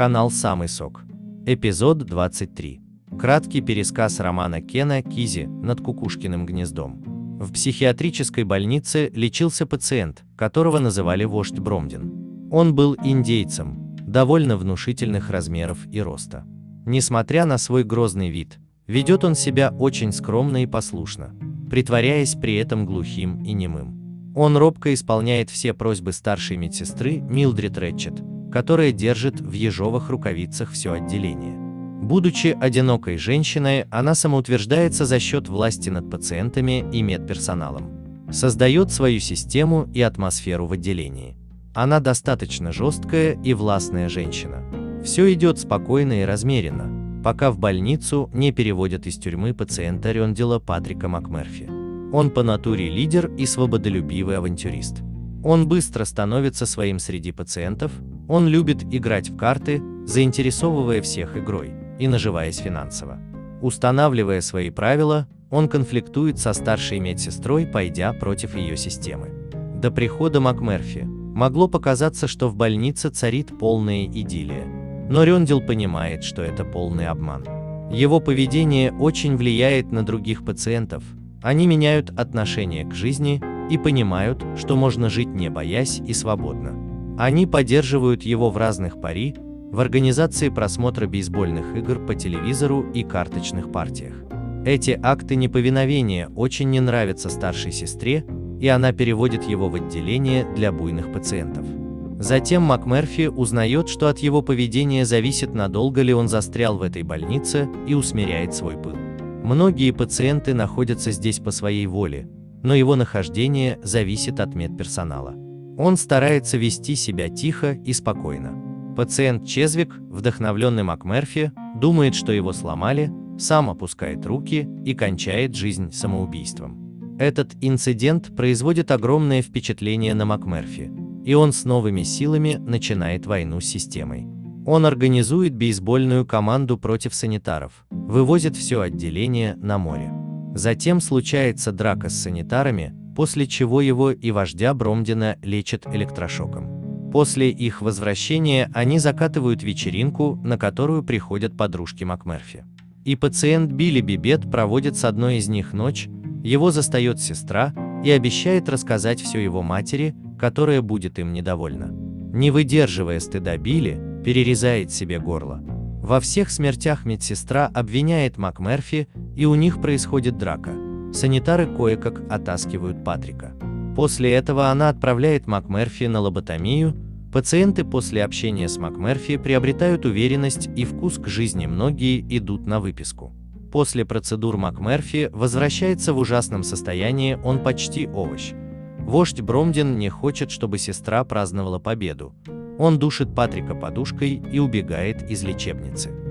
Канал «Самый сок». Эпизод 23. Краткий пересказ романа Кена Кизи «Над кукушкиным гнездом». В психиатрической больнице лечился пациент, которого называли вождь Бромдин. Он был индейцем, довольно внушительных размеров и роста. Несмотря на свой грозный вид, ведет он себя очень скромно и послушно, притворяясь при этом глухим и немым. Он робко исполняет все просьбы старшей медсестры Милдрид Рэтчет, которая держит в ежовых рукавицах все отделение. Будучи одинокой женщиной, она самоутверждается за счет власти над пациентами и медперсоналом. Создает свою систему и атмосферу в отделении. Она достаточно жесткая и властная женщина. Все идет спокойно и размеренно, пока в больницу не переводят из тюрьмы пациента Рендела Патрика МакМерфи. Он по натуре лидер и свободолюбивый авантюрист. Он быстро становится своим среди пациентов, он любит играть в карты, заинтересовывая всех игрой и наживаясь финансово. Устанавливая свои правила, он конфликтует со старшей медсестрой, пойдя против ее системы. До прихода МакМерфи могло показаться, что в больнице царит полная идиллия, но Рендел понимает, что это полный обман. Его поведение очень влияет на других пациентов, они меняют отношение к жизни и понимают, что можно жить не боясь и свободно. Они поддерживают его в разных пари, в организации просмотра бейсбольных игр по телевизору и карточных партиях. Эти акты неповиновения очень не нравятся старшей сестре, и она переводит его в отделение для буйных пациентов. Затем МакМерфи узнает, что от его поведения зависит, надолго ли он застрял в этой больнице и усмиряет свой пыл. Многие пациенты находятся здесь по своей воле, но его нахождение зависит от медперсонала. Он старается вести себя тихо и спокойно. Пациент Чезвик, вдохновленный МакМерфи, думает, что его сломали, сам опускает руки и кончает жизнь самоубийством. Этот инцидент производит огромное впечатление на МакМерфи, и он с новыми силами начинает войну с системой. Он организует бейсбольную команду против санитаров, вывозит все отделение на море. Затем случается драка с санитарами, после чего его и вождя Бромдина лечат электрошоком. После их возвращения они закатывают вечеринку, на которую приходят подружки МакМерфи. И пациент Билли Бибет проводит с одной из них ночь, его застает сестра и обещает рассказать все его матери, которая будет им недовольна. Не выдерживая стыда Билли, перерезает себе горло. Во всех смертях медсестра обвиняет МакМерфи, и у них происходит драка – Санитары кое-как оттаскивают Патрика. После этого она отправляет МакМерфи на лоботомию. Пациенты после общения с МакМерфи приобретают уверенность и вкус к жизни, многие идут на выписку. После процедур МакМерфи возвращается в ужасном состоянии, он почти овощ. Вождь Бромдин не хочет, чтобы сестра праздновала победу. Он душит Патрика подушкой и убегает из лечебницы.